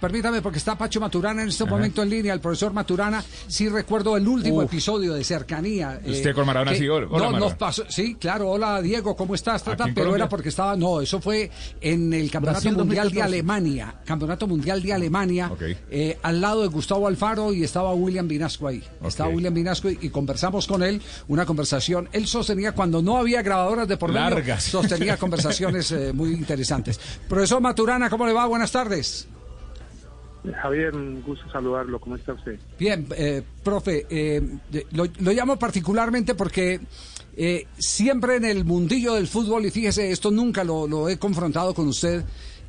Permítame, porque está Pacho Maturana en este momento en línea, el profesor Maturana. Sí recuerdo el último episodio de cercanía. eh, Usted con Maradona que- sí, hola, no, Maradona. nos pasó, sí, claro, hola Diego, ¿cómo estás? Ta, ta, ¿Aquí en pero Colombia? era porque estaba, no, eso fue en el Campeonato Brasil Mundial de 2014. Alemania, Campeonato Mundial de Alemania, Ok. eh, al lado de Gustavo Alfaro y estaba William Vinasco ahí. Estaba. William Vinasco y, y conversamos con él, una conversación. Él sostenía cuando no había grabadoras de por medio, Largas. sostenía conversaciones eh, muy interesantes. Profesor Maturana, ¿cómo le va? Buenas tardes. Javier, un gusto saludarlo. ¿Cómo está usted? Bien, eh, profe, eh, lo, llamo particularmente porque eh, siempre en el mundillo del fútbol, y fíjese, esto nunca lo, lo he confrontado con usted,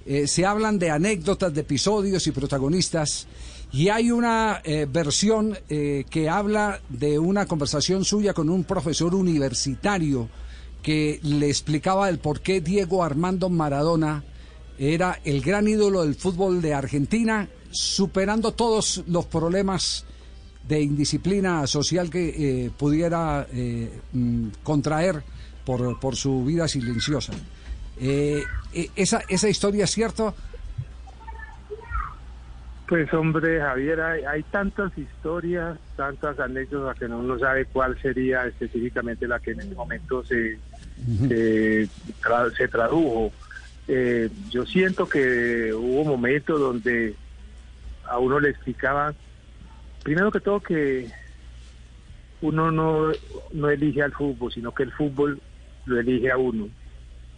eh, se hablan de anécdotas, de episodios y protagonistas, y hay una eh, versión que habla de una conversación suya con un profesor universitario que le explicaba el por qué Diego Armando Maradona era el gran ídolo del fútbol de Argentina, superando todos los problemas de indisciplina social que eh, pudiera eh, mm, contraer por, por su vida silenciosa. Eh, esa, ¿Esa historia es cierta? Pues hombre, Javier, hay, hay tantas historias, tantas anécdotas que uno no sabe cuál sería específicamente la que en este momento se, se, tra- se tradujo. Yo siento que hubo momentos donde a uno le explicaban, primero que todo, que uno no, no elige al fútbol, sino que el fútbol lo elige a uno.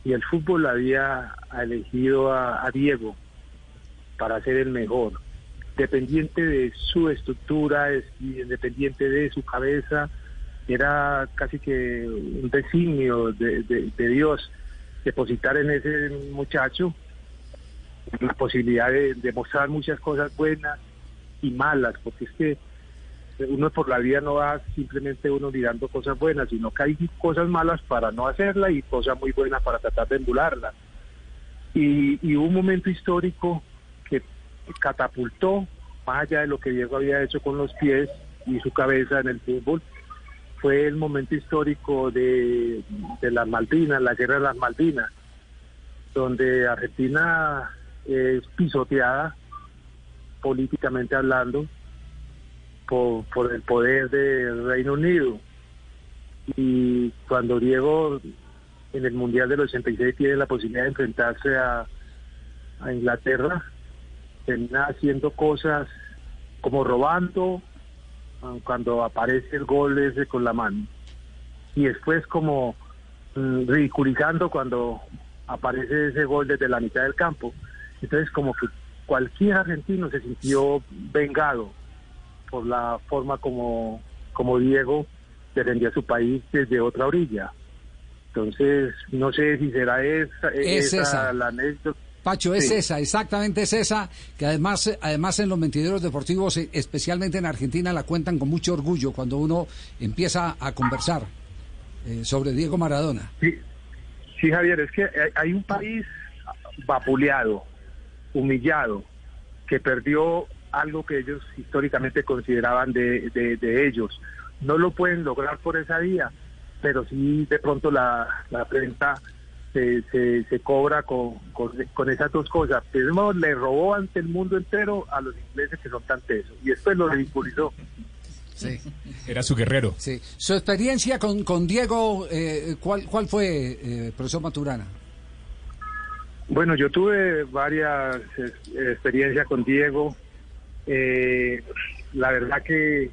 Y el fútbol había elegido a, Diego para ser el mejor, dependiente de su estructura, independiente de su cabeza, era casi que un designio de, de- de Dios depositar en ese muchacho la posibilidad de, de mostrar muchas cosas buenas y malas, porque es que uno por la vida no va simplemente uno mirando cosas buenas, sino que hay cosas malas para no hacerla y cosas muy buenas para tratar de emularla. Y, y un momento histórico que catapultó, más allá de lo que Diego había hecho con los pies y su cabeza en el fútbol, fue el momento histórico de, de las Malvinas, la guerra de las Malvinas, donde Argentina es pisoteada políticamente hablando por, por el poder del Reino Unido. Y cuando Diego en el Mundial del 86 tiene la posibilidad de enfrentarse a, a Inglaterra, termina haciendo cosas como robando ah, cuando aparece el gol ese con la mano. Y después como mm, ridiculizando cuando aparece ese gol desde la mitad del campo. Entonces como que cualquier argentino se sintió vengado por la forma como, como Diego defendía a su país desde otra orilla. Entonces, no sé si será esa, Es esa, esa. la anécdota. Pacho, es Sí. esa, exactamente es esa, que además, además en los mentideros deportivos, eh, especialmente en Argentina, la cuentan con mucho orgullo cuando uno empieza a conversar eh, sobre Diego Maradona. Sí, sí, Javier, es que hay un país vapuleado, humillado, que perdió algo que ellos históricamente consideraban de, de- de ellos. No lo pueden lograr por esa vía, pero sí de pronto la, la prensa se, se, se cobra con, con, con esas dos cosas. Primero le robó ante el mundo entero a los ingleses que son tan tesos y después lo ridiculizó. Sí, Era su guerrero. sí. Su experiencia con, con Diego, eh, ¿cuál, ¿cuál fue, eh, profesor Maturana? Bueno, yo tuve varias experiencias con Diego. Eh, la verdad que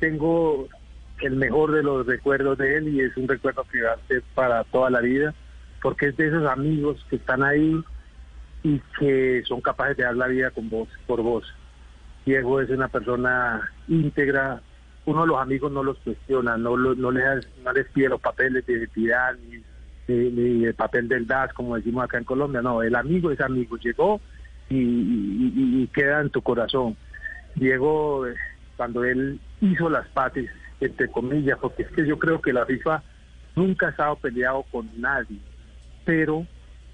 tengo el mejor de los recuerdos de él y es un recuerdo que para toda la vida, porque es de esos amigos que están ahí y que son capaces de dar la vida con vos, por vos. Diego es una persona íntegra, uno de los amigos no los cuestiona, no, lo- no, les, no les pide los papeles de identidad ni, ni el papel del DAS, como decimos acá en Colombia, no, el amigo es amigo, llegó y, queda en tu corazón. Diego, cuando él hizo las paces, entre comillas, porque es que yo creo que la FIFA nunca ha estado peleado con nadie, pero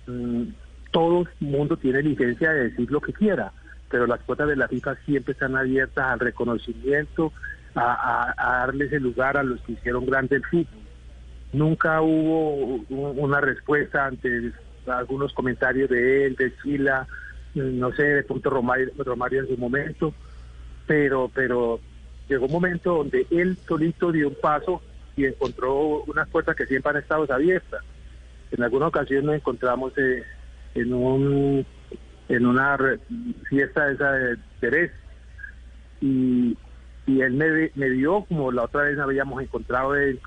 mm, todo el mundo tiene licencia de decir lo que quiera, pero las cuotas de la FIFA siempre están abiertas al reconocimiento, a, darles el lugar a los que hicieron grande el fútbol. Nunca hubo una respuesta ante algunos comentarios de él, de Chila, no sé, de punto Romario, Romario en su momento, pero, pero llegó un momento donde él solito dio un paso y encontró unas puertas que siempre han estado abiertas. En alguna ocasión nos encontramos eh, en un en una fiesta esa de Terés y, y él me, me vio como la otra vez habíamos encontrado en,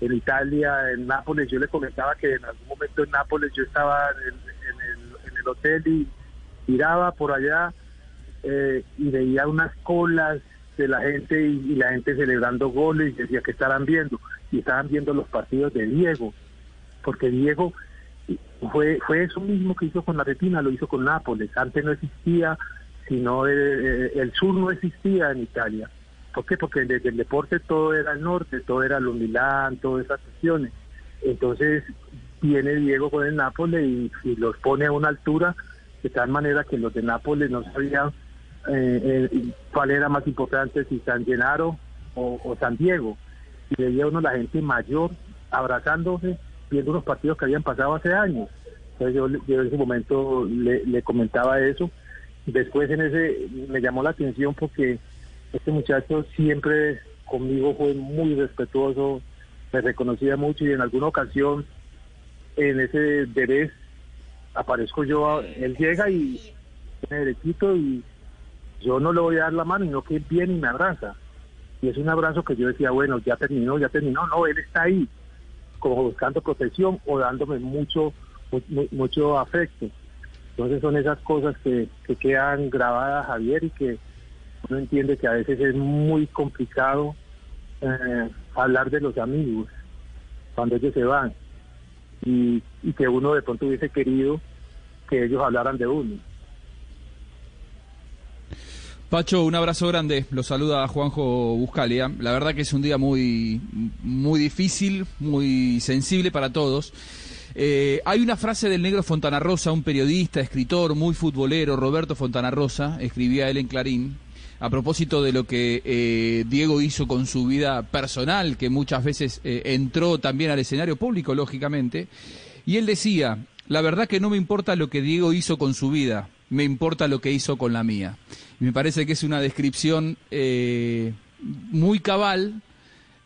en, Italia, en Nápoles. Yo le comentaba que en algún momento en Nápoles yo estaba en el, en el, hotel y miraba por allá eh, y veía unas colas de la gente y, la gente celebrando goles y decía que estaban viendo y estaban viendo los partidos de Diego porque Diego fue fue eso mismo que hizo con la Retina lo hizo con Nápoles antes no existía sino el, el sur no existía en Italia ¿por qué? porque desde el deporte todo era el norte todo era lo Milán todas esas cuestiones entonces viene Diego con el Nápoles y, los pone a una altura de tal manera que los de Nápoles no sabían eh, eh, cuál era más importante, si San Gennaro o, San Diego. Y veía uno la gente mayor abrazándose, viendo unos partidos que habían pasado hace años. Entonces yo, en ese momento le, comentaba eso. Después en ese me llamó la atención porque este muchacho siempre conmigo fue muy respetuoso, me reconocía mucho y en alguna ocasión en ese derez aparezco yo, él llega y me derechito y yo no le voy a dar la mano, sino que viene y me abraza. Y es un abrazo que yo decía, bueno, ya terminó, ya terminó. No, él está ahí, como buscando protección o dándome mucho, mucho afecto. Entonces son esas cosas que, que quedan grabadas, Javier, y que uno entiende que a veces es muy complicado eh, hablar de los amigos cuando ellos se van. Y, y que uno de pronto hubiese querido que ellos hablaran de uno. Pacho, un abrazo grande. Lo saluda Juanjo Buscalia. La verdad que es un día muy, muy difícil, muy sensible para todos. Eh, hay una frase del negro Fontana Rosa, un periodista, escritor, muy futbolero, Roberto Fontana Rosa, escribía él en Clarín, a propósito de lo que eh, Diego hizo con su vida personal, que muchas veces eh, entró también al escenario público, lógicamente. Y él decía, la verdad que no me importa lo que Diego hizo con su vida, me importa lo que hizo con la mía. me parece que es una descripción eh, muy cabal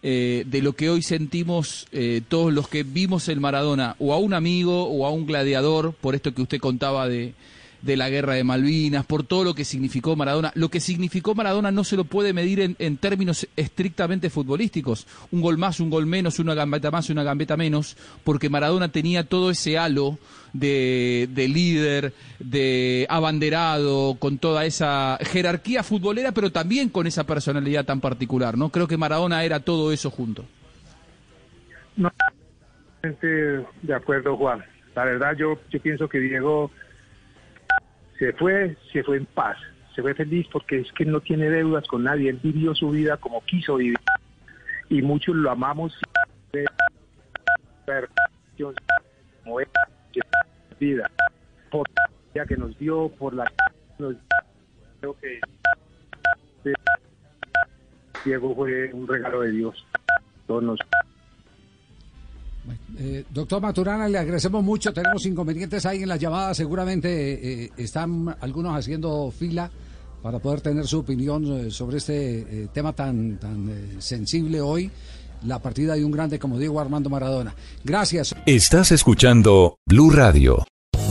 eh, de lo que hoy sentimos eh, todos los que vimos el Maradona, o a un amigo o a un gladiador, por esto que usted contaba de, de la guerra de Malvinas, por todo lo que significó Maradona. Lo que significó Maradona no se lo puede medir en, en, términos estrictamente futbolísticos. Un gol más, un gol menos, una gambeta más, una gambeta menos, porque Maradona tenía todo ese halo de, de líder, de abanderado, con toda esa jerarquía futbolera, pero también con esa personalidad tan particular. ¿no? Creo que Maradona era todo eso junto. No, de acuerdo, Juan. La verdad, yo, yo pienso que Diego se fue, se fue en paz, se fue feliz porque es que no tiene deudas con nadie, él vivió su vida como quiso vivir y muchos lo amamos como vida por la que nos dio, por la creo que Diego fue un regalo de Dios. Todos eh, doctor Maturana, le agradecemos mucho. Tenemos inconvenientes ahí en la llamada. Seguramente eh, están algunos haciendo fila para poder tener su opinión eh, sobre este tema tan, tan sensible hoy. La partida de un grande como Diego Armando Maradona. Gracias. Estás escuchando Blue Radio.